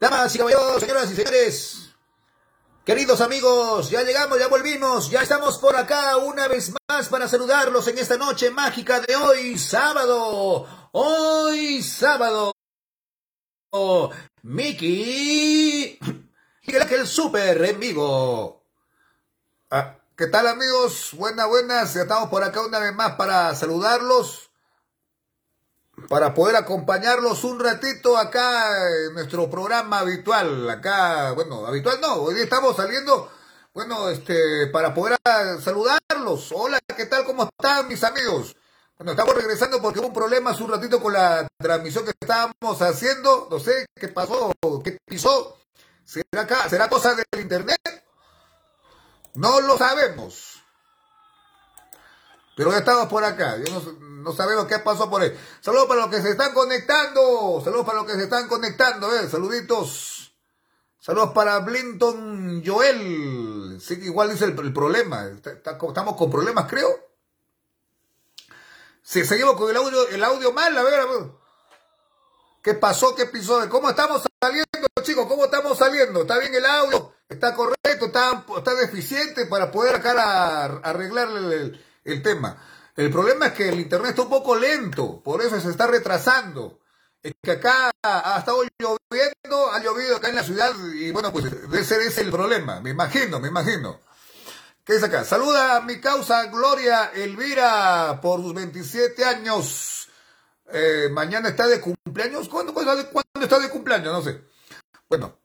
Damas y caballeros, señoras y señores, queridos amigos, ya llegamos, ya volvimos, ya estamos por acá una vez más para saludarlos en esta noche mágica de hoy, sábado. Hoy, sábado. Mickey y el Super en vivo. Ah, ¿Qué tal amigos? Buenas, buenas. Estamos por acá una vez más para saludarlos para poder acompañarlos un ratito acá en nuestro programa habitual. Acá, bueno, habitual no, hoy estamos saliendo, bueno, este, para poder saludarlos. Hola, ¿qué tal? ¿Cómo están mis amigos? Bueno, estamos regresando porque hubo un problema hace un ratito con la transmisión que estábamos haciendo. No sé qué pasó, qué pisó. ¿Será acá? ¿Será cosa del internet? No lo sabemos. Pero ya estamos por acá. Yo no, sabemos qué pasó por ahí. Saludos para los que se están conectando. Saludos para los que se están conectando. Eh. Saluditos. Saludos para Blinton Joel. Sí, igual dice el, problema. estamos con problemas, creo. Si seguimos con el audio, el audio mal, a ver, a ver. ¿Qué pasó? ¿Qué episodio? ¿Cómo estamos saliendo, chicos? ¿Cómo estamos saliendo? ¿Está bien el audio? ¿Está correcto? ¿Está, deficiente para poder acá arreglar el, tema. El problema es que el internet está un poco lento, por eso se está retrasando. Es que acá ha estado lloviendo, ha llovido acá en la ciudad y bueno, pues ese es el problema, me imagino, me imagino. ¿Qué es acá? Saluda a mi causa Gloria Elvira por sus 27 años. Eh, mañana está de cumpleaños. ¿Cuándo, ¿Cuándo está de cumpleaños? No sé. Bueno,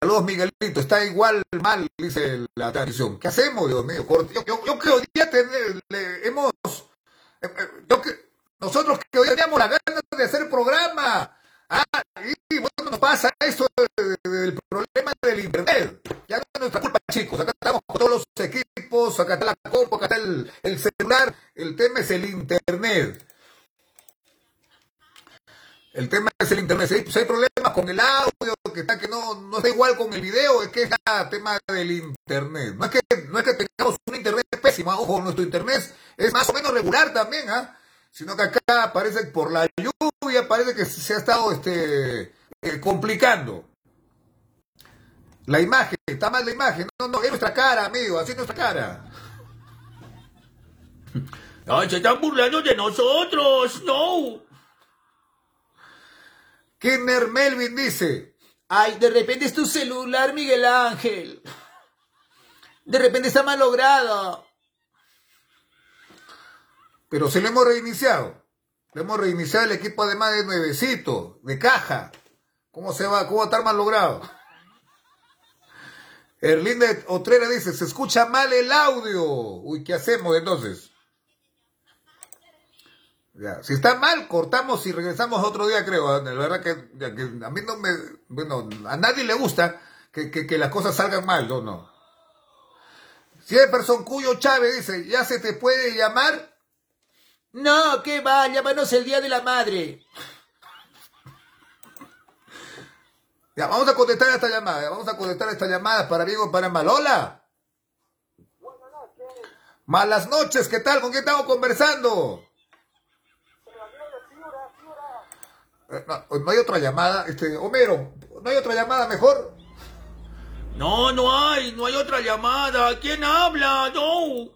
Saludos, Miguelito. Está igual mal, dice la tradición. ¿Qué hacemos, Dios mío? Yo, yo, yo creo que ya hemos. Eh, eh, yo que, nosotros que hoy teníamos la ganas de hacer programa. Ah, y bueno, nos pasa eso del problema del internet. Ya no es nuestra culpa, chicos. Acá estamos con todos los equipos, acá está la compu, acá está el celular. El tema es el internet. El tema es el internet. Si pues hay problemas con el audio, que está que no, no está igual con el video, es que es el tema del internet. No es que, no es que tengamos un internet pésimo, ojo, nuestro internet es más o menos regular también, ¿ah? Sino que acá parece por la lluvia, parece que se ha estado este eh, complicando. La imagen, está mal la imagen. No, no, es nuestra cara, amigo, así es nuestra cara. Ay, se están burlando de nosotros, no. Kenner Melvin dice, ay, de repente es tu celular, Miguel Ángel. De repente está mal logrado. Pero se lo hemos reiniciado. Le hemos reiniciado el equipo además de nuevecito, de caja. ¿Cómo se va? ¿Cómo va a estar mal logrado? Erlinde Otrera dice, se escucha mal el audio. Uy, ¿qué hacemos entonces? Si está mal, cortamos y regresamos otro día, creo. La verdad que, a mí no me. Bueno, a nadie le gusta que, las cosas salgan mal, no, no. persona Cuyo Chávez dice: ¿Ya se te puede llamar? No, que va, llámanos el día de la madre. Ya, vamos a contestar esta llamada. Vamos a contestar esta llamada para bien o para mal. ¡Hola! Buenas noches. Malas noches, ¿qué tal? ¿Con quién estamos conversando? Eh, no, hay otra llamada, este, Homero, ¿no hay otra llamada mejor? No, no hay, no hay otra llamada. ¿Quién habla? No.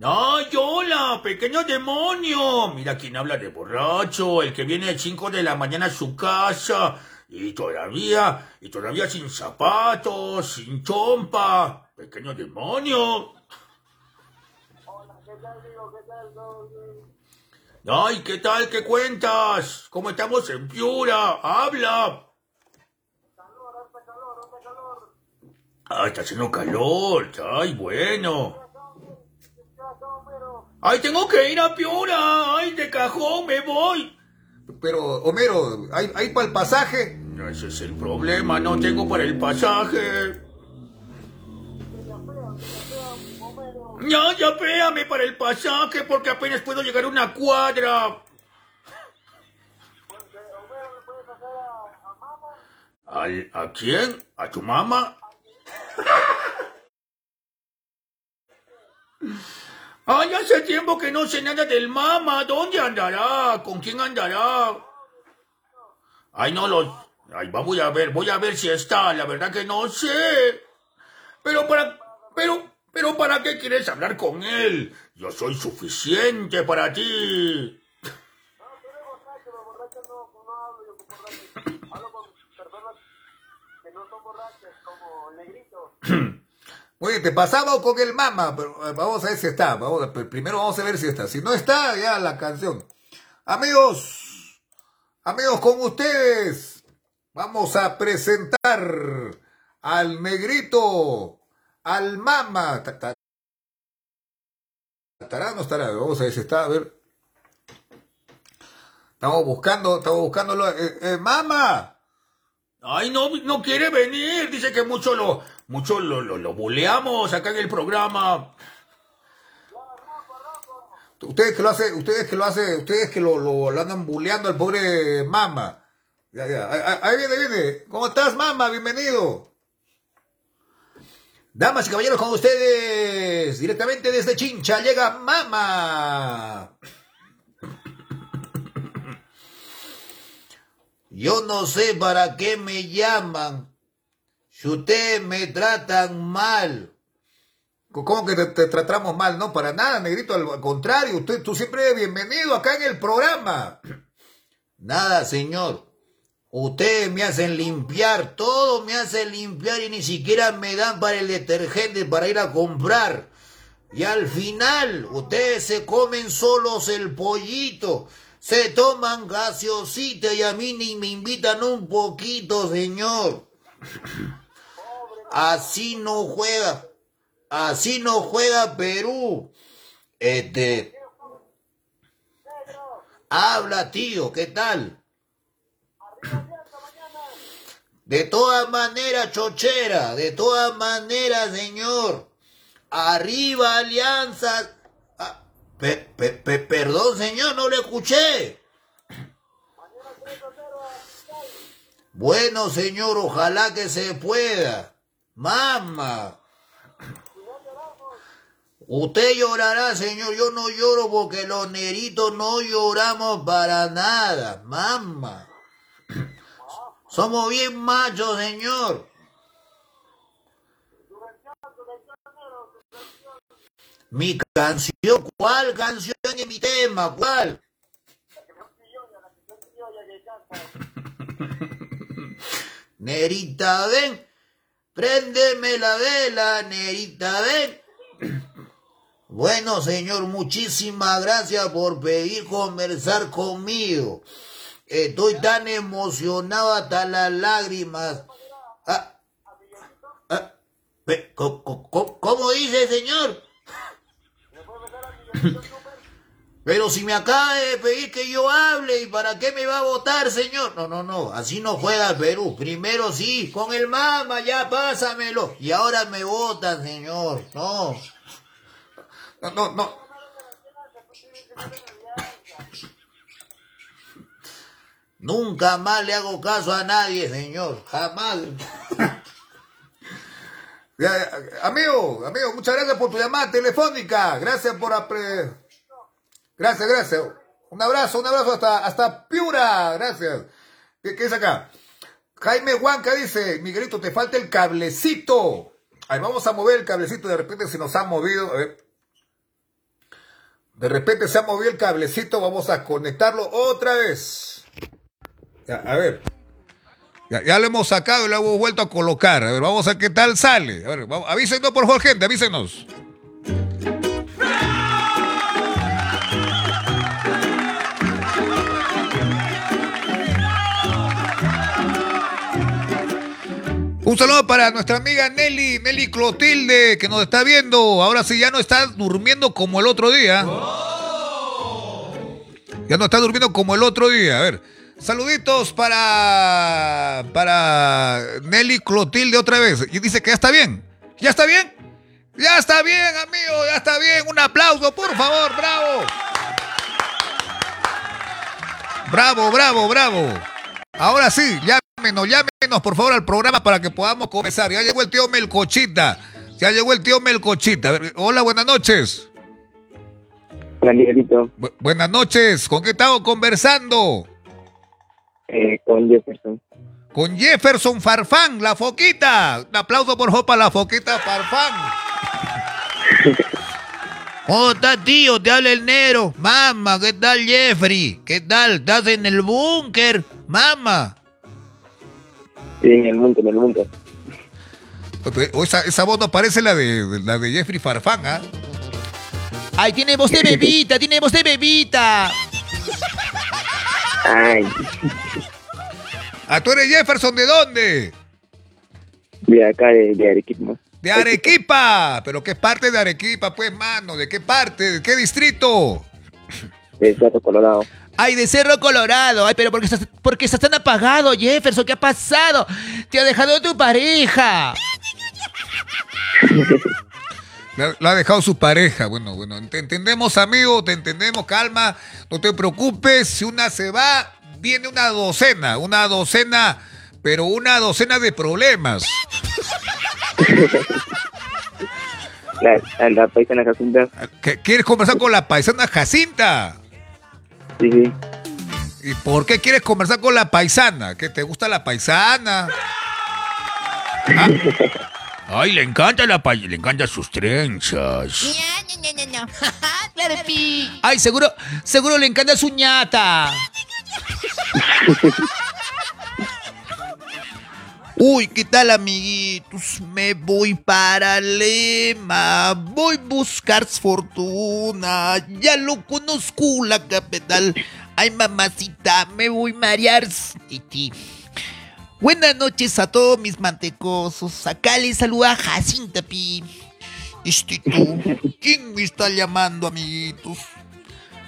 Ay, hola, pequeño demonio. Mira quién habla de borracho, el que viene a 5 de la mañana a su casa y todavía, y todavía sin zapatos, sin chompa. Pequeño demonio. Hola, ¿qué tal, digo? ¿Qué tal? Ay, ¿qué tal? ¿Qué cuentas? ¿Cómo estamos en Piura? ¡Habla! Calor, hace calor, hace calor. Ah, está haciendo calor. Ay, bueno. Ay, tengo que ir a Piura. Ay, de cajón me voy. Pero, Homero, ¿hay, hay para el pasaje? Ese es el problema, no tengo para el pasaje. Ya, ya véame para el pasaje porque apenas puedo llegar una cuadra. ¿A quién? ¿A tu mamá? Ay, hace tiempo que no sé nada del mamá. ¿Dónde andará? ¿Con quién andará? Ay, no lo... Ay, voy a ver, voy a ver si está. La verdad que no sé. Pero para... Pero... Pero ¿para qué quieres hablar con él? Yo soy suficiente para ti. Oye, te pasamos con el mama, pero eh, vamos a ver si está. Vamos, primero vamos a ver si está. Si no está, ya la canción. Amigos, amigos, con ustedes vamos a presentar al negrito, al mama. ¿Estará no estará? Vamos a ver si está, a ver. Estamos buscando, estamos buscándolo. Eh, eh, ¡Mama! Ay, no, no quiere venir. Dice que mucho lo, mucho lo, lo, lo buleamos acá en el programa. Ustedes que lo hace, ustedes que lo hace, ustedes que lo, lo, andan buleando al pobre mama. Ya, ya. Ahí viene, viene. ¿Cómo estás, mama? Bienvenido. Damas y caballeros, con ustedes, directamente desde Chincha, llega Mama. Yo no sé para qué me llaman. Si ustedes me tratan mal. ¿Cómo que te, tratamos mal? No, para nada, negrito. Al contrario, usted, tú siempre eres bienvenido acá en el programa. Nada, señor. Ustedes me hacen limpiar, todo me hacen limpiar y ni siquiera me dan para el detergente para ir a comprar. Y al final, ustedes se comen solos el pollito se toman gaseosita y a mí ni me invitan un poquito, señor. Así no juega, así no juega Perú. Este. Habla, tío, ¿qué tal? De todas maneras, chochera, de todas maneras, señor. Arriba, alianza perdón, señor, no le escuché. Bueno, señor, ojalá que se pueda. Mamá. Usted llorará, señor. Yo no lloro porque los neritos no lloramos para nada. Mamá. Somos bien machos, señor. Mi canción, ¿cuál canción es mi tema? ¿Cuál? Nerita, ven, préndeme la vela, Nerita, ven. Bueno, señor, muchísimas gracias por pedir conversar conmigo. Estoy tan emocionado hasta las lágrimas. Ah, ah, ¿Cómo dice, señor? Pero si me acaba de pedir que yo hable, ¿y para qué me va a votar, señor? No, no, no, así no juega el Perú. Primero sí, con el mama, ya pásamelo. Y ahora me votan, señor. No. No, no, no. Nunca más le hago caso a nadie, señor. Jamás. amigo, amigo, muchas gracias por tu llamada telefónica. Gracias por... Apre... Gracias, gracias. Un abrazo, un abrazo hasta, hasta Piura. Gracias. ¿Qué, es acá? Jaime Huanca dice, Miguelito, te falta el cablecito. Ahí vamos a mover el cablecito. De repente se nos ha movido. De repente se ha movido el cablecito. Vamos a conectarlo otra vez. A ver. Ya, lo hemos sacado y lo hemos vuelto a colocar. A ver, vamos a ver qué tal sale. A ver, avísenos por favor, gente, avísenos. Un saludo para nuestra amiga Nelly, Nelly Clotilde, que nos está viendo. Ahora sí, ya no está durmiendo como el otro día. Ya no está durmiendo como el otro día. A ver. Saluditos para, para Nelly Clotilde otra vez. Y dice que ya está bien. ¿Ya está bien? Ya está bien, amigo, ya está bien. Un aplauso, por favor, bravo. Bravo, bravo, bravo. Ahora sí, llámenos, llámenos por favor al programa para que podamos comenzar. Ya llegó el tío Melcochita. Ya llegó el tío Melcochita. Ver, hola, buenas noches. Hola. Bu- buenas noches. ¿Con qué estamos conversando? Eh, con Jefferson. Con Jefferson Farfán, la foquita. Un aplauso por para la foquita Farfán. ¿Cómo estás, tío? Te habla el negro. Mamá, ¿qué tal, Jeffrey? ¿Qué tal? ¿Estás en el búnker? Mamá. Sí, en el monte, en el. O esa, esa voz no parece la de, la de Jeffrey Farfán, ¿ah? Ay, tiene voz de bebita, tiene voz de bebita. Ay, Ah, tú eres Jefferson, ¿de dónde? de acá, de, de Arequipa. De Arequipa. ¿Pero qué parte de Arequipa, pues, mano? ¿De qué parte? ¿De qué distrito? De Cerro Colorado. Ay, de Cerro Colorado. Ay, pero ¿por qué estás, por qué estás tan apagado, Jefferson? ¿Qué ha pasado? Te ha dejado tu pareja. Lo lo ha dejado su pareja. Bueno, bueno, te entendemos, amigo, te entendemos, calma, no te preocupes. Si una se va, viene una docena, una docena, pero una docena de problemas. La, la, la paisana Jacinta. ¿Qué- ¿Quieres conversar con la paisana Jacinta? Sí, sí. ¿Y por qué quieres conversar con la paisana? ¿Que te gusta la paisana? Ay, le encanta la pa- le encantan sus trenzas. No, no, no, no. claro, pi. Ay, seguro, seguro le encanta su ñata. Uy, ¿qué tal, amiguitos? Me voy para Lema. Voy a buscar fortuna. Ya lo conozco, la capital. Ay, mamacita, me voy a marear. Titi. Buenas noches a todos mis mantecosos. Acá les saluda Jacinta Pi. Este tú. ¿Quién me está llamando, amiguitos?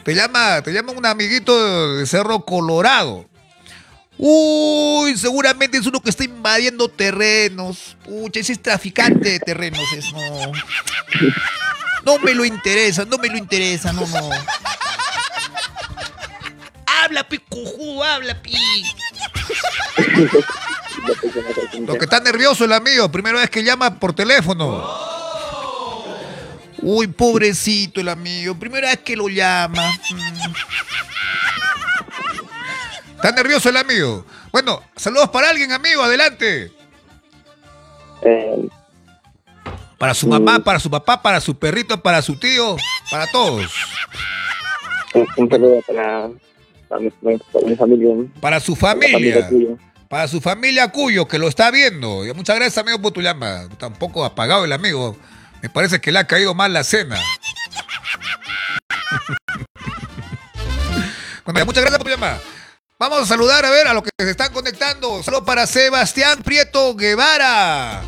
Te llama, te llama un amiguito de Cerro Colorado. Uy, seguramente es uno que está invadiendo terrenos. Pucha, ese es traficante de terrenos, es no. No me lo interesa, no me lo interesa, no, no. Habla, pi, cojudo, habla, pi. Lo que está nervioso el amigo, primera vez que llama por teléfono. Uy, pobrecito el amigo, primera vez que lo llama. Mm. Está nervioso el amigo. Bueno, saludos para alguien, amigo, adelante. Eh, Para su mamá, para su papá, para su perrito, para su tío, para todos. un, un saludo para, para, mi, para mi familia. ¿no? Para su Para familia. tuya. Para su familia Cuyo, que lo está viendo. Y muchas gracias, amigo, por tu llama. Tampoco apagado el amigo. Me parece que le ha caído mal la cena. bueno, muchas gracias por tu llama. Vamos a saludar a ver a los que se están conectando. Saludos para Sebastián Prieto Guevara.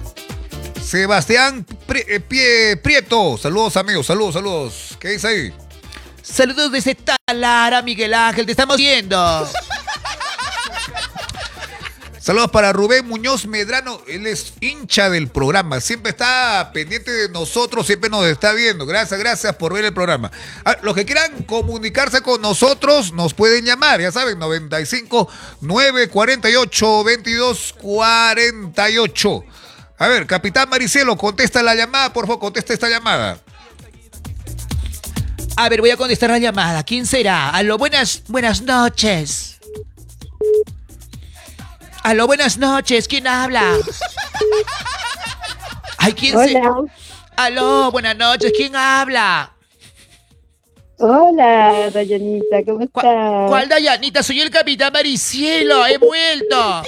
Sebastián Pri- eh, Pie- Prieto. Saludos, amigos. Saludos, saludos. ¿Qué dice ahí? Saludos desde Talara, Miguel Ángel, te estamos viendo. Saludos para Rubén Muñoz Medrano, él es hincha del programa, siempre está pendiente de nosotros, siempre nos está viendo. Gracias, gracias por ver el programa. Los que quieran comunicarse con nosotros nos pueden llamar, ya saben, 95 948 22 48. A ver, Capitán Maricelo, contesta la llamada, por favor, contesta esta llamada. A ver, voy a contestar la llamada. ¿Quién será? Aló, buenas, buenas noches. Aló, buenas noches. ¿Quién habla? Ay, ¿quién se... Hola, Aló, buenas noches. ¿Quién habla? Hola, Dayanita, ¿cómo ¿Cuál, estás? ¿Cuál Dayanita? Soy el capitán Maricielo. He vuelto.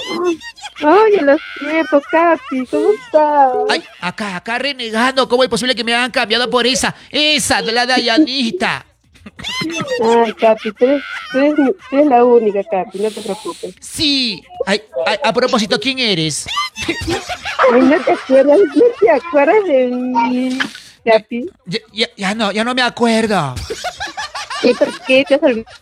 Oye, lo siento, Capi, ¿cómo estás? Ay, acá, acá renegando. ¿Cómo es posible que me hayan cambiado por esa? Esa de la Dayanita. Ay, Capi, tú eres, tú eres, mi- tú eres la única, Capi, no te preocupes. Sí. Ay, ay, a propósito, ¿quién eres? Ay, no te acuerdas, no te acuerdas de mí, Capi. Ya, ya- ya no, ya no me acuerdo. ¿Y por qué te has olvidado?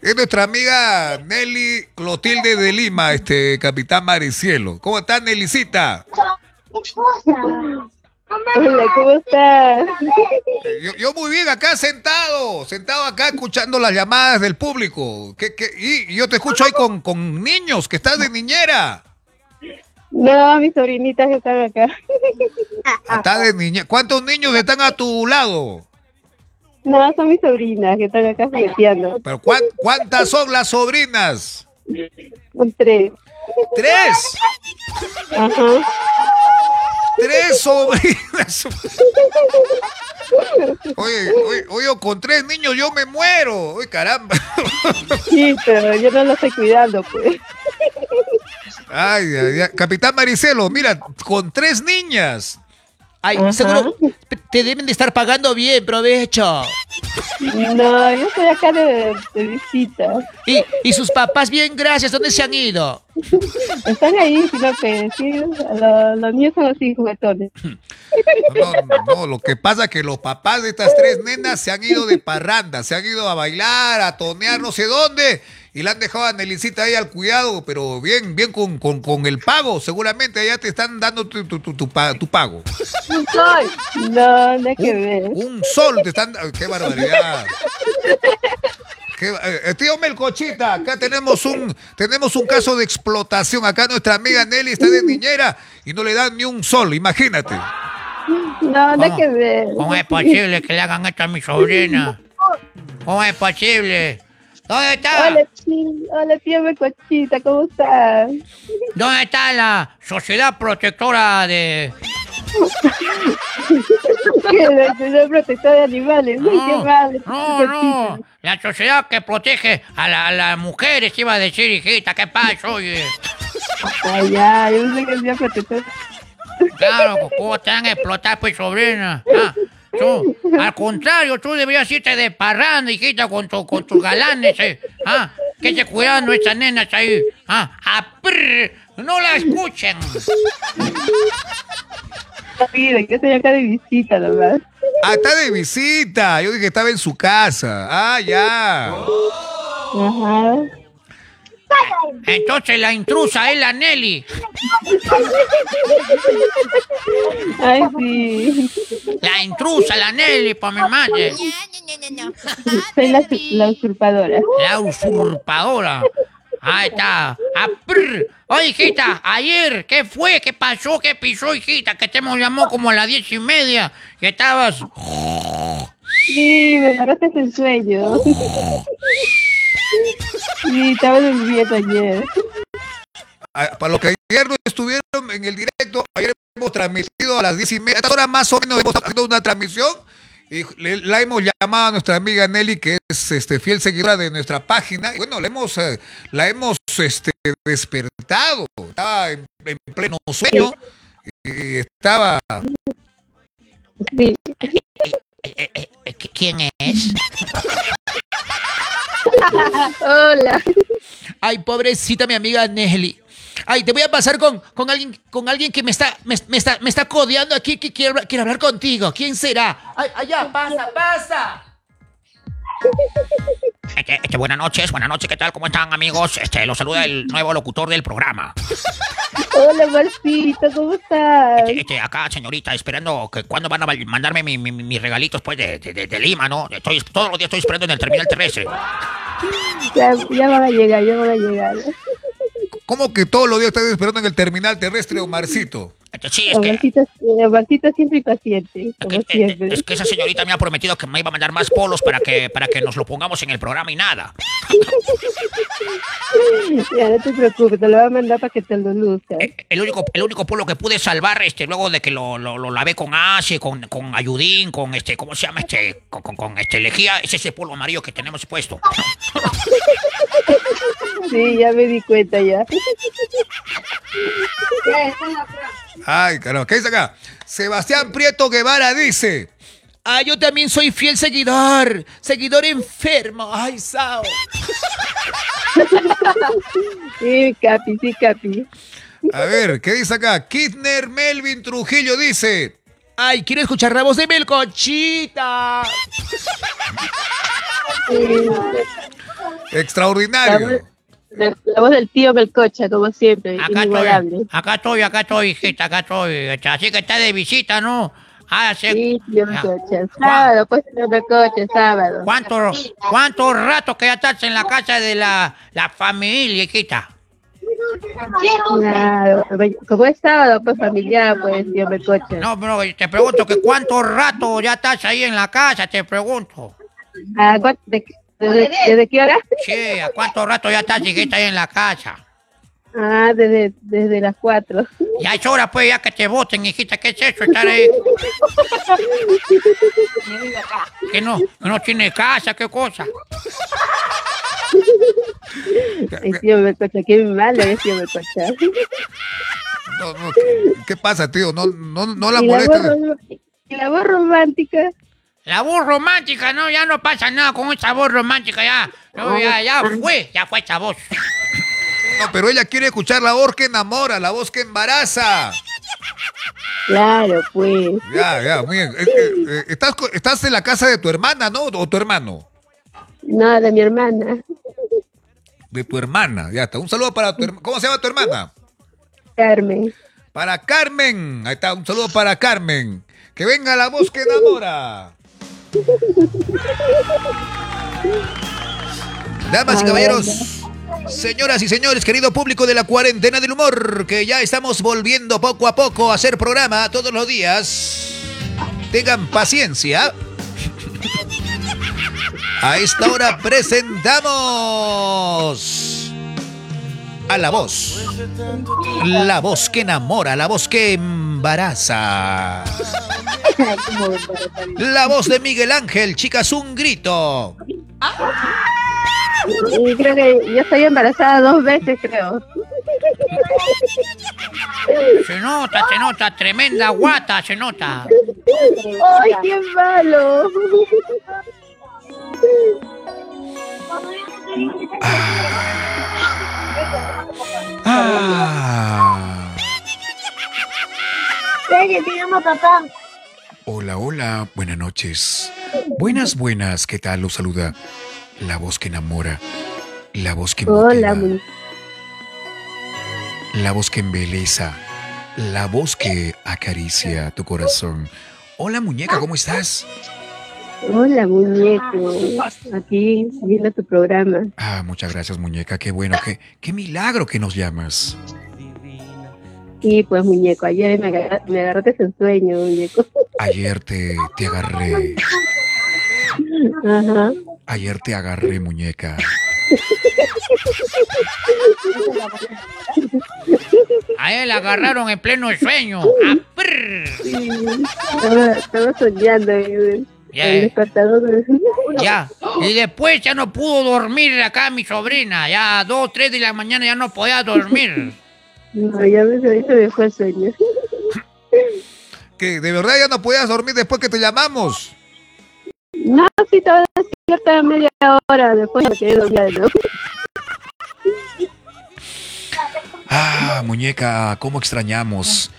Es nuestra amiga Nelly Clotilde de Lima, este Capitán Maricielo. ¿Cómo estás, Nellycita? Hola, ¿cómo estás? Eh, Yo, yo muy bien, acá sentado, sentado acá escuchando las llamadas del público. ¿Qué, qué? Y, yo te escucho hoy con, con niños, que estás de niñera. No, mis sobrinitas que están acá. Estás de niñera. ¿Cuántos niños están a tu lado? No, son mis sobrinas que están acá jugueteando. Pero ¿cuán- ¿cuántas son las sobrinas? Tres. Tres. Ajá. Tres sobrinas. Oye, oye, oye, con tres niños yo me muero. Oye, caramba. Sí, pero yo no lo estoy cuidando, pues. Ay, ay, ay. Capitán Maricelo, mira, con tres niñas. Ay, Ajá. seguro te deben de estar pagando bien, provecho. No, yo estoy acá de, de visita. Y, y sus papás, bien, gracias. ¿Dónde se han ido? Están ahí, sino que sí, lo- los niños son así juguetones. No, no, no, lo que pasa es que los papás de estas tres nenas se han ido de parranda, se han ido a bailar, a tonear no sé dónde, y la han dejado a Nelicita ahí al cuidado, pero bien, bien con, con, con el pago, seguramente allá te están dando tu, tu, tu, tu pa- tu pago. No, nada que ver. Un sol te están dando, qué barbaridad. Ba- eh, tío Melcochita, acá tenemos un, tenemos un caso de explotación. Acá nuestra amiga Nelly está de niñera y no le dan ni un sol, imagínate. No, nada que ver. ¿Cómo es posible que le hagan esto a mi sobrina? ¿Cómo es posible? ¿Dónde está? Hola, hola, tía Mecochita, ¿cómo estás? ¿Dónde está la sociedad protectora de... La Sociedad Protectora de Animales. Uy, qué mal. no, no. La sociedad que protege a, la- a las mujeres, iba a decir, hijita, ¿qué pasa? Oye, Ay, ya, yo sé que es día protector. Claro, ¿cómo te van a explotar, pues, sobrina? Ah, tú, al contrario, tú deberías irte de parranda, hijita, con, tu, con tus galanes, eh. Ah, que se cuidan nuestras nenas ahí. Ah, aprr, no la escuchen. Mira, que estoy acá de visita nomás. Ah, está de visita. Yo dije que estaba en su casa. Ah, ya. Ajá. Entonces la intrusa es la Nelly. Ay, sí. La intrusa, la Nelly, por mi madre. Soy la, la usurpadora. La usurpadora. Ahí está. Aprr. Oye, hijita, ayer, ¿qué fue? ¿Qué pasó? ¿Qué pisó, hijita? Que te llamó como a las diez y media. Que estabas... Sí, me agarraste en sueño. Sí, estaba durmiendo ayer. Ah, Para los que ayer no estuvieron en el directo, ayer hemos transmitido a las diez y media. A esta hora más o menos hemos haciendo una transmisión y le- la hemos llamado a nuestra amiga Nelly, que es este, fiel seguidora de nuestra página. Y bueno, la hemos, eh, la hemos este, despertado. Estaba en, en pleno sueño y estaba. Sí. ¿Quién es? Hola. Ay, pobrecita mi amiga Nelly. Ay, te voy a pasar con, con alguien con alguien que me está me, está me está codeando aquí que quiere hablar contigo. ¿Quién será? Ay, allá, pasa, pasa. Este, este, buenas noches, buenas noches, ¿qué tal? ¿Cómo están amigos? Este, los saluda el nuevo locutor del programa. Hola, Marcito, ¿cómo estás? Este, este, acá, señorita, esperando que cuándo van a mandarme mi- mi- mi- mis regalitos pues de, de- de- de Lima, ¿no? Estoy, todos los días estoy esperando en el terminal terrestre. Ya, ya van a llegar, ya van a llegar. ¿Cómo que todos los días estás esperando en el terminal terrestre, Omarcito? Sí, es que, eh, siempre es que- siempre. es que esa señorita me ha prometido que me iba a mandar más polos para que, para que nos lo pongamos en el programa y nada. Ya, no te preocupes, te lo voy a mandar para que te lo luzcas. Eh, El único, el único polo que pude salvar, este, luego de que lo, lo, lo lavé con Ace, con, con Ayudín, con este, ¿cómo se llama? Este, con, con, con, este lejía, es ese polo amarillo que tenemos puesto. Sí, ya me di cuenta ya. Ay, caramba, ¿qué dice acá? Sebastián Prieto Guevara dice. Ah, yo también soy fiel seguidor. Seguidor enfermo. Ay, Sao. Sí, Capi, sí, Capi. A ver, ¿qué dice acá? Kidner Melvin Trujillo dice. Ay, quiero escuchar la voz de Melcochita. Extraordinario. La, la voz del tío Melcocha, como siempre, Acá estoy, acá estoy, acá estoy, hijita, acá estoy. Así que está de visita, ¿no? Ah, sí. Sí, tío. Melcocha. Sábado, pues tío Melcocha, sábado. ¿Cuánto, ¿Cuánto rato que ya estás en la casa de la, la familia, hijita? Claro, como es sábado, pues familiar, pues tío Melcocha. No, pero te pregunto que cuánto rato ya estás ahí en la casa, te pregunto. ¿A cuán- de- desde, desde qué hora? Sí, ¿a cuánto rato ya estás, hijita, ahí en la casa? Ah, desde, desde las cuatro. Ya es hora, pues, ya que te voten, hijita. ¿Qué es eso? Estar ahí. Que no, que no tiene casa, qué cosa. Ay, tío Melcocha, qué malo es tío Melcocha. No, no, ¿qué, qué pasa, tío? No, no, no la molesta. y la voz romántica. La voz romántica, no, ya no pasa nada con esa voz romántica, ya. No, ya, ya fue, ya fue esa voz. No, pero ella quiere escuchar la voz que enamora, la voz que embaraza. Claro, pues. Ya, ya, muy bien. Eh, eh, eh, estás, estás en la casa de tu hermana, ¿no? O tu hermano. No, de mi hermana. De tu hermana, ya está. Un saludo para tu hermana. ¿Cómo se llama tu hermana? Carmen. Para Carmen. Ahí está, un saludo para Carmen. Que venga la voz que enamora. Damas y caballeros, señoras y señores, querido público de la cuarentena del humor, que ya estamos volviendo poco a poco a hacer programa todos los días. Tengan paciencia. A esta hora presentamos a la voz. La voz que enamora, la voz que embaraza. La voz de Miguel Ángel, chicas, un grito. Y creo que yo estoy embarazada dos veces, creo. Se nota, se nota, tremenda guata, se nota. ¡Ay, qué malo! Ah. Papá. Hola, hola, buenas noches. Buenas, buenas, ¿qué tal? Los saluda la voz que enamora, la voz que Hola, motiva, mu- la voz que embeleza, la voz que acaricia tu corazón. Hola, muñeca, ¿cómo estás? Hola, muñeco. Aquí, viendo tu programa. Ah, muchas gracias, muñeca, qué bueno, qué, qué milagro que nos llamas. Sí, pues, muñeco, ayer me, me agarraste en sueño, muñeco. Ayer te, te agarré, Ajá. ayer te agarré, muñeca. A él agarraron en pleno sueño. Estaba, estaba soñando. Eh, Ya, El despertador. Ya. Y después ya no pudo dormir acá mi sobrina. Ya dos, tres de la mañana ya no podía dormir. No, ya me, se me fue el sueño. Que de verdad ya no podías dormir después que te llamamos. No, sí, estaba despierta media hora después de nuevo. Ah, muñeca, cómo extrañamos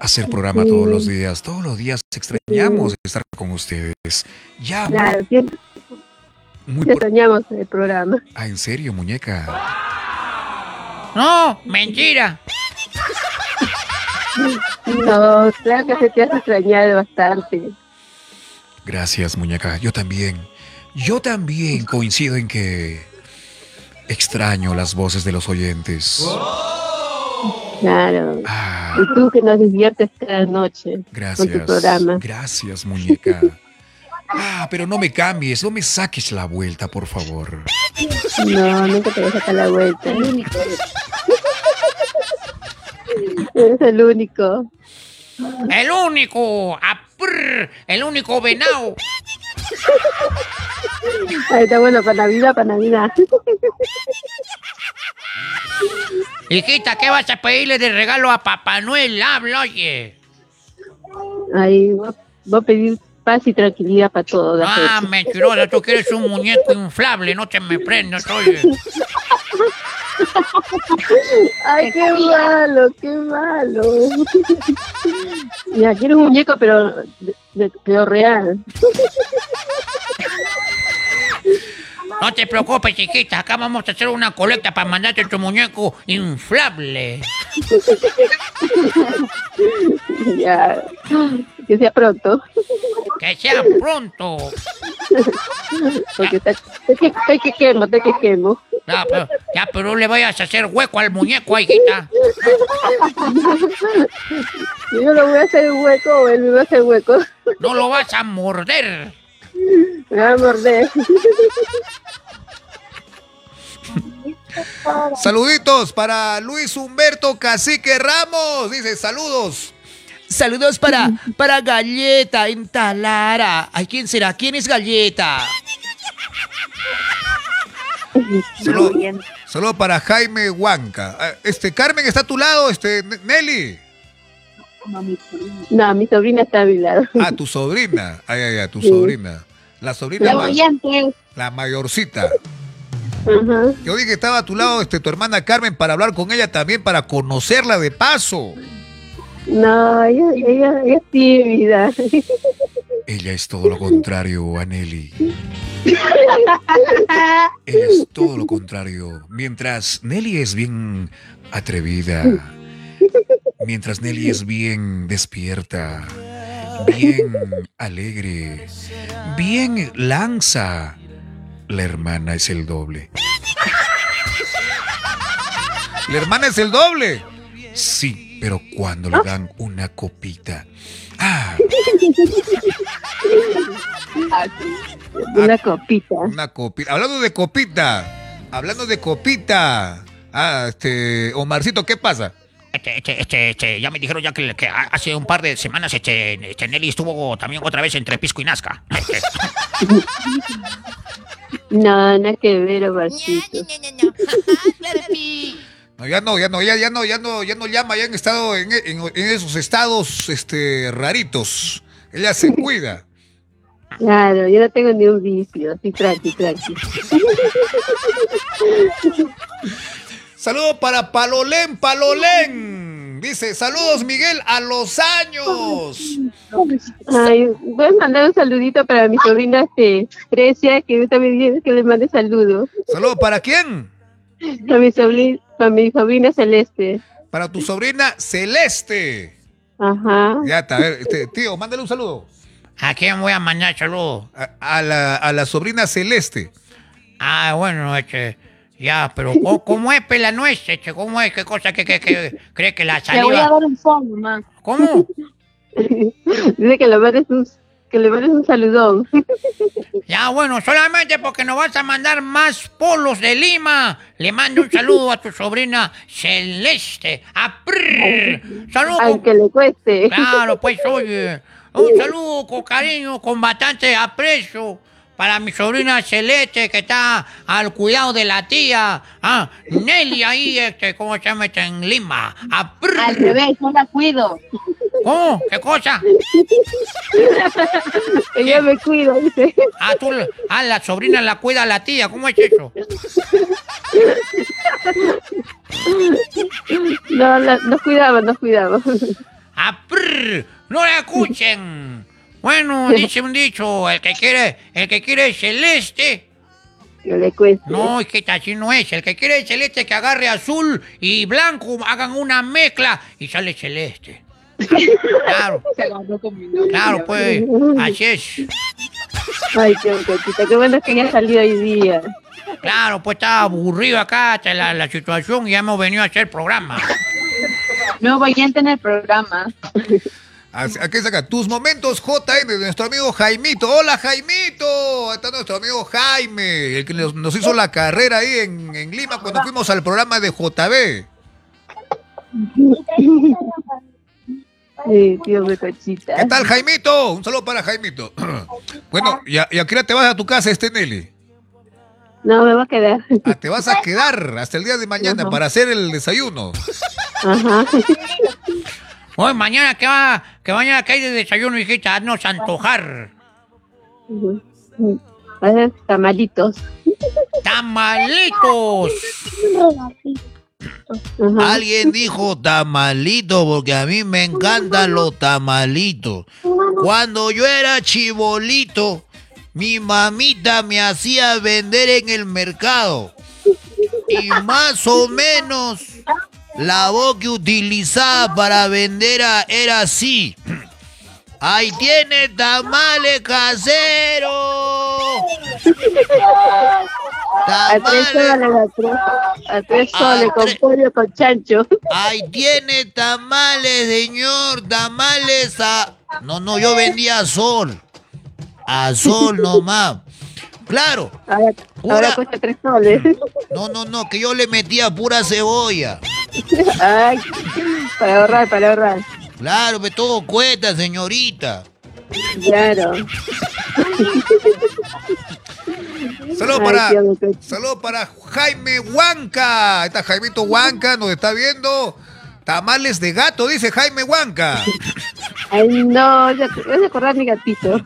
hacer programa todos los días. Todos los días extrañamos estar con ustedes. Ya, Claro, siempre muy por... soñamos el programa. Ah, en serio, muñeca. No, mentira. No, claro que se te hace extrañar bastante. Gracias, muñeca. Yo también. Yo también coincido en que extraño las voces de los oyentes. Claro. Ah, Y tú que nos diviertes cada noche con tu gracias. programa. Gracias, muñeca. Ah, pero no me cambies, no me saques la vuelta, por favor. No, nunca te voy a sacar la vuelta. Eres el único. El único. ¡Ah, prr! El único venado. Ahí está bueno, para Navidad, para Navidad. Hijita, ¿qué vas a pedirle de regalo a Papá Noel? Habla, oye. Ahí voy a- pedir paz y tranquilidad para todos. Ah, mentirosa, tú quieres un muñeco inflable, no te me prendas, oye. Ay, qué malo, qué malo. Ya, quiero un muñeco, pero, de- de- pero real. No te preocupes, chiquita. Acá vamos a hacer una colecta para mandarte tu muñeco inflable. Ya. Que sea pronto. Que sea pronto. Porque estoy que, estoy que quemo, estoy que quemo. Ya, pero, ya, pero no le vayas a hacer hueco al muñeco, hijita. Yo no voy a hacer hueco él me va a hacer hueco. No lo vas a morder. Me va a morder. Saluditos para Luis Humberto Cacique Ramos. Dice, saludos. Saludos para, para Galleta en Talara. Ay, ¿quién será? ¿Quién es Galleta? Saludos saludo para Jaime Huanca. Ah, Este, Carmen está a tu lado, este, Nelly. No, mi sobrina está a mi lado. Ah, tu sobrina. Ay, ay, ay, tu Sí. sobrina. La sobrina, La ma- oyente. la mayorcita. Yo dije que estaba a tu lado este, tu hermana Carmen para hablar con ella también, para conocerla de paso. No, ella, ella, ella es tímida. Ella es todo lo contrario a Nelly. Ella es todo lo contrario. Mientras Nelly es bien atrevida, mientras Nelly es bien despierta, bien alegre, bien lanza, la hermana es el doble. ¿La hermana es el doble? Sí, pero cuando le dan una copita. Ah, Una copita. Una copita. Hablando de copita. Hablando de copita. Ah, este. Omarcito, ¿qué pasa? Este, este, este, este, ya me dijeron ya que, que hace un par de semanas este, este Nelly estuvo también otra vez entre Pisco y Nazca. No, nada que ver, Omarcito. No, ya no, ya no, ya, ya no, ya no, ya no llama, ya han estado en, en- en esos estados este raritos. Ella se cuida. Claro, yo no tengo ni un vicio. Así, tranqui, tranqui. Saludo para Palolén, Palolén. Dice, saludos Miguel a los años. Ay, voy a mandar un saludito para mi sobrina este, Precia, que me está pidiendo que le mande saludos. Saludo para quién? A mi sobrina, para mi sobrina Celeste. Para tu sobrina Celeste. Ajá. Ya está, a ver, este, tío, mándale un saludo. ¿A quién voy a mandar saludos? A, a la, a la sobrina Celeste. Ah, bueno, este, ya, pero ¿cómo, cómo es pela nuez? Este, ¿Cómo es? ¿Qué cosa que, que, que cree que la Le voy a saliva? dar un phone, mamá. ¿Cómo? Dice que le mandes un, que le mandes un saludón. Ya, bueno, solamente porque nos vas a mandar más polos de Lima. Le mando un saludo a tu sobrina Celeste. ¡Aprr! Saludo. Aunque le cueste. Claro, pues oye, un saludo con cariño, con bastante aprecio para mi sobrina Celeste que está al cuidado de la tía, ah, Nelly ahí, este, ¿cómo se llama? Está en Lima. Aprr. Al revés, no la cuido. ¿Cómo? ¿Qué cosa? Ella me cuida, dice. Ah, tú, ah, la sobrina la cuida a la tía, ¿cómo es eso? No, la- nos cuidaba, nos cuidaba. ¡Aprr! ¡No la escuchen! Bueno, dice un dicho, el que quiere, el que quiere celeste, Que le. No, es que así no es. El que quiere celeste que agarre azul y blanco, hagan una mezcla y sale celeste. Claro, claro, pues, así es. Ay, qué coquita. Qué bueno que ya salió hoy día. Claro, pues está aburrido acá hasta la, la situación y ya hemos venido a hacer programa. No voy a en el programa. Aquí saca tus momentos JM de nuestro amigo Jaimito. Hola Jaimito. Está nuestro amigo Jaime, el que nos, nos hizo la carrera ahí en, en Lima cuando fuimos al programa de JB. Tío, cochita. ¿Qué tal Jaimito? Un saludo para Jaimito. Bueno, ¿y a, y a qué hora te vas a tu casa este Nelly? No, me va a quedar. Ah, te vas a quedar hasta el día de mañana Ajá. para hacer el desayuno. Ajá. Hoy mañana que va, que mañana que hay de desayuno, hijita, haznos antojar. Tamalitos. ¡Tamalitos! Alguien dijo tamalito porque a mí me encantan los tamalitos. Cuando yo era chibolito, mi mamita me hacía vender en el mercado. Y más o menos la voz que utilizaba para vender era así. Ahí tiene tamales caseros. A tres soles, a tres, a tres A soles, con pollo, con chancho. Ahí tiene tamales, señor, tamales a... No, no, yo vendía a sol. A sol nomás. Claro. Ahora, Pura- ahora cuesta tres soles. No, no, no, que yo le metía pura cebolla. Ay, para ahorrar, para ahorrar. Claro, que todo cuesta, señorita. Claro. Saludos para, saludos para Jaime Huanca. Está Jaimito Huanca, nos está viendo. Tamales de gato, dice Jaime Huanca. Ay, no, ya te vas a acordar mi gatito.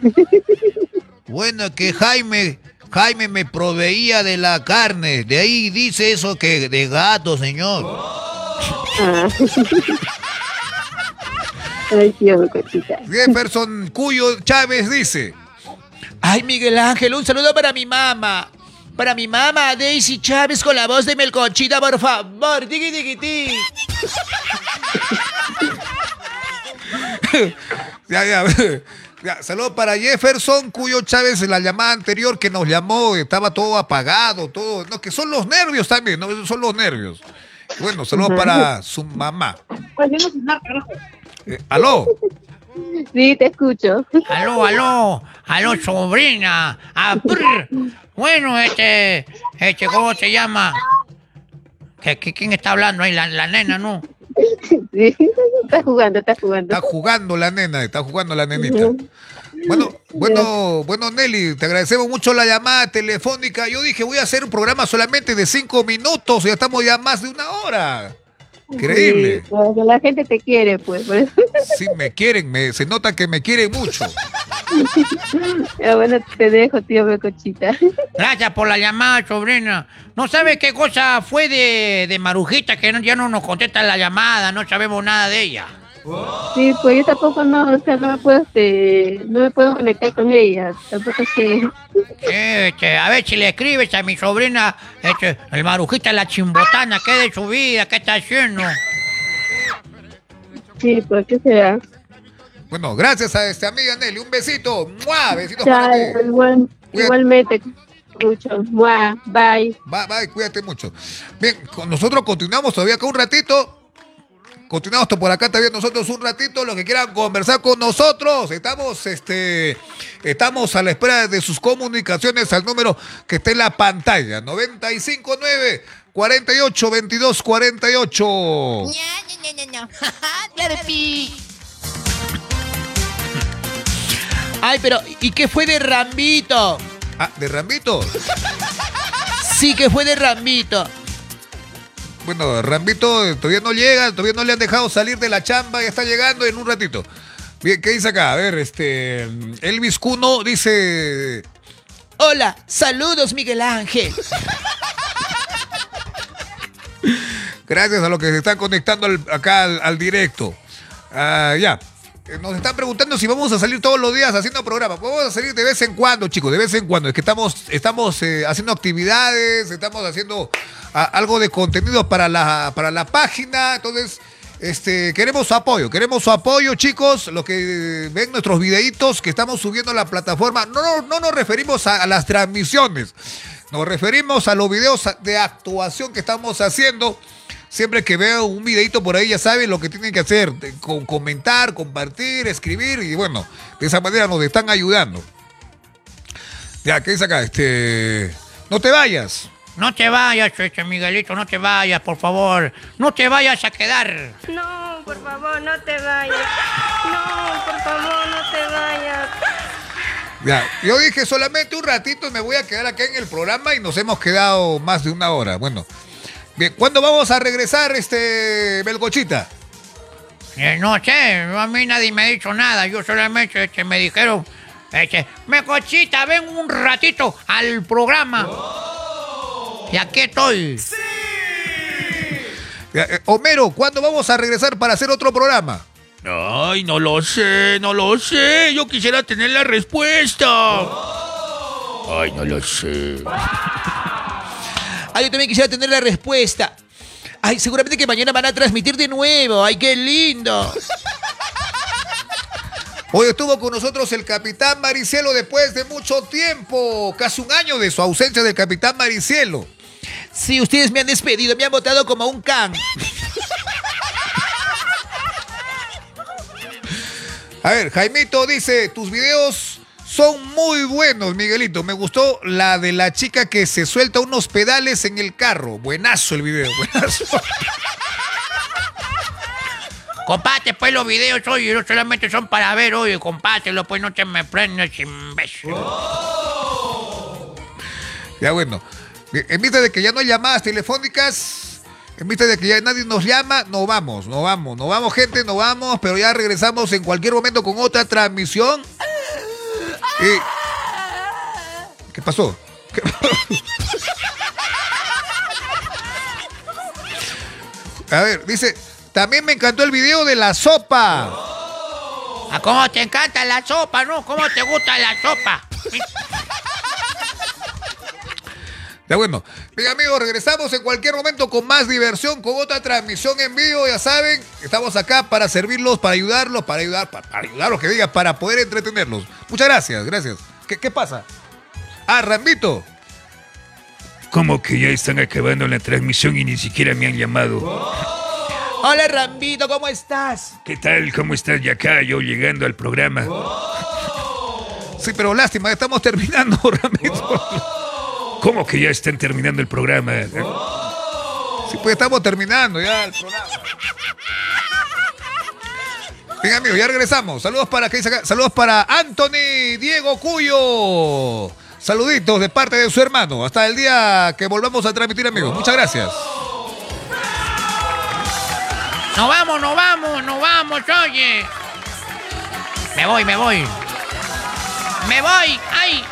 Bueno, que Jaime, Jaime me proveía de la carne. De ahí dice eso que de gato, señor. Ah. Ay, Dios, mi cosita. Jefferson Cuyo Chávez dice. Ay, Miguel Ángel, un saludo para mi mamá. Para mi mamá, Daisy Chávez, con la voz de Melconchita, por favor. Tiki, tiki, tiki. Ya, ya. Ya, saludos para Jefferson Cuyo Chávez en la llamada anterior que nos llamó, estaba todo apagado, todo, no, que son los nervios también, no, son los nervios. Bueno, saludos para su mamá. Eh, ¿Aló? Sí, te escucho. Aló, aló, aló, sobrina. Ah. Bueno, este, este, ¿cómo se llama? ¿Qué, qué- quién está hablando ahí? La, la nena, ¿no? Sí, estás jugando, estás jugando. Está jugando la nena, está jugando la nenita. Bueno, bueno, bueno, Nelly, te agradecemos mucho la llamada telefónica. Yo dije, voy a hacer un programa solamente de cinco minutos, ya estamos ya más de una hora. Increíble. Sí, porque la gente te quiere, pues. por eso. Sí, me quieren, me, se nota que me quieren mucho. Ya, bueno, te dejo, tío Becochita. Gracias por la llamada, sobrina. No sabe qué cosa fue de, de Marujita que no- ya no nos contesta la llamada, no sabemos nada de ella. Sí, pues yo tampoco no, o sea, no me puedo, este, no me puedo conectar con ella. Tampoco sé. Este, a ver si le escribes a mi sobrina, este, el Marujita la chimbotana, ¿qué de su vida? ¿Qué está haciendo? Sí, pues, ¿qué será? Bueno, gracias a esta amiga Nelly. Un besito. ¡Mua! Besitos para Chao, ti. igual, igualmente. Mucho. Mua, bye. Bye, bye, cuídate mucho. Bien, con nosotros continuamos todavía acá un ratito. Continuamos por acá también nosotros un ratito. Los que quieran conversar con nosotros, estamos, este, estamos a la espera de sus comunicaciones al número que está en la pantalla: 959 48 22 48. Claro, pi. Ay, pero, ¿y qué fue de Rambito? Ah, de Rambito. Sí, que fue de Rambito. Bueno, Rambito todavía no llega, todavía no le han dejado salir de la chamba, ya está llegando en un ratito. Bien, ¿qué dice acá? A ver, este. Elvis Cuno dice. Hola, saludos, Miguel Ángel. Gracias a los que se están conectando al- acá al, al directo. Ah, ya. Eh, Nos están preguntando si vamos a salir todos los días haciendo programas. Vamos a salir de vez en cuando, chicos, de vez en cuando. Es que estamos, estamos eh, haciendo actividades, estamos haciendo algo de contenido para la, para la página. Entonces, este, queremos su apoyo, queremos su apoyo, chicos. Los que ven nuestros videitos que estamos subiendo a la plataforma. No, no, no nos referimos a las transmisiones. Nos referimos a los videos de actuación que estamos haciendo. Siempre que veo un videito por ahí, ya saben lo que tienen que hacer. de- con- comentar, compartir, escribir. Y bueno, de esa manera nos están ayudando. Ya, ¿qué dice acá? Este. No te vayas. No te vayas, este Miguelito, no te vayas, por favor. No te vayas a quedar. No, por favor, no te vayas. No, por favor, no te vayas. Ya, yo dije solamente un ratito me voy a quedar acá en el programa y nos hemos quedado más de una hora. Bueno, bien, ¿cuándo vamos a regresar, este Belgochita? Eh, no sé, a mí nadie me ha dicho nada. Yo solamente este, me dijeron, este, me cochita, ven un ratito al programa. Y aquí estoy. Ya, eh, Homero, ¿cuándo vamos a regresar para hacer otro programa? Ay, no lo sé, no lo sé. Yo quisiera tener la respuesta. Ay, no lo sé. Ay, yo también quisiera tener la respuesta. Ay, seguramente que mañana van a transmitir de nuevo. Ay, qué lindo. Hoy estuvo con nosotros el capitán Maricielo después de mucho tiempo, casi un año de su ausencia del capitán Maricielo. Sí, ustedes me han despedido, me han votado como un can. A ver, Jaimito dice, tus videos son muy buenos, Miguelito. Me gustó la de la chica que se suelta unos pedales en el carro. Buenazo el video, buenazo. Comparte pues los videos, oye, no solamente son para ver, oye, compártelo, pues no te me prendes, imbécil. Ya bueno, en vista de que ya no hay llamadas telefónicas, en vista de que ya nadie nos llama, no vamos, no vamos, no vamos gente, no vamos, pero ya regresamos en cualquier momento con otra transmisión. ¿Qué pasó? ¿Qué- A ver, dice, también me encantó el video de la sopa. ¿A cómo te encanta la sopa, no? ¿Cómo te gusta la sopa? Bueno, bien amigos, regresamos en cualquier momento con más diversión, con otra transmisión en vivo, ya saben, estamos acá para servirlos, para ayudarlos, para ayudar, para, para ayudarlos, que diga, para poder entretenerlos. Muchas gracias, gracias. ¿Qué, qué pasa? Ah, Rambito. ¿Cómo que ya están acabando la transmisión y ni siquiera me han llamado? Hola, Rambito, ¿cómo estás? ¿Qué tal? ¿Cómo estás ya acá? Yo llegando al programa. Sí, pero lástima, estamos terminando, Rambito. ¿Cómo que ya están terminando el programa? Sí, pues estamos terminando ya el programa. Bien amigos, ya regresamos. Saludos para ¿qué dice acá? Saludos para Anthony Diego Cuyo. Saluditos de parte de su hermano. Hasta el día que volvamos a transmitir, amigos. Muchas gracias. Nos vamos, nos vamos, nos vamos, oye. Me voy, me voy. Me voy, ay.